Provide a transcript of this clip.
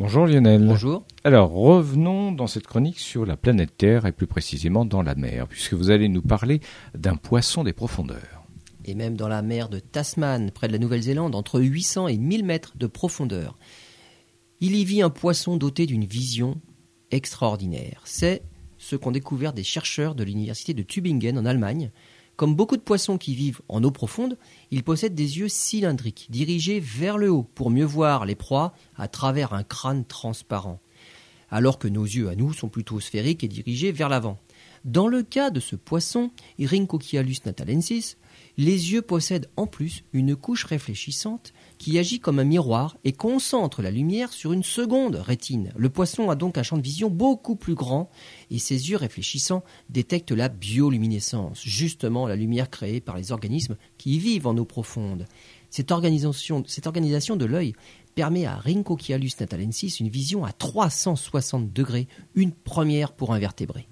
Bonjour Lionel. Bonjour. Alors revenons dans cette chronique sur la planète Terre et plus précisément dans la mer, puisque vous allez nous parler d'un poisson des profondeurs. Et même dans la mer de Tasman, près de la Nouvelle-Zélande, entre 800 et 1000 mètres de profondeur. Il y vit un poisson doté d'une vision extraordinaire. C'est ce qu'ont découvert des chercheurs de l'université de Tübingen en Allemagne. Comme beaucoup de poissons qui vivent en eau profonde, il possède des yeux cylindriques, dirigés vers le haut, pour mieux voir les proies à travers un crâne transparent, alors que nos yeux à nous sont plutôt sphériques et dirigés vers l'avant. Dans le cas de ce poisson, Iryncochialus natalensis, les yeux possèdent en plus une couche réfléchissante qui agit comme un miroir et concentre la lumière sur une seconde rétine. Le poisson a donc un champ de vision beaucoup plus grand et ses yeux réfléchissants détectent la bioluminescence, justement la lumière créée par les organismes qui vivent en eau profonde. Cette organisation, cette organisation de l'œil permet à Rhincochialus natalensis une vision à 360 degrés, une première pour un vertébré.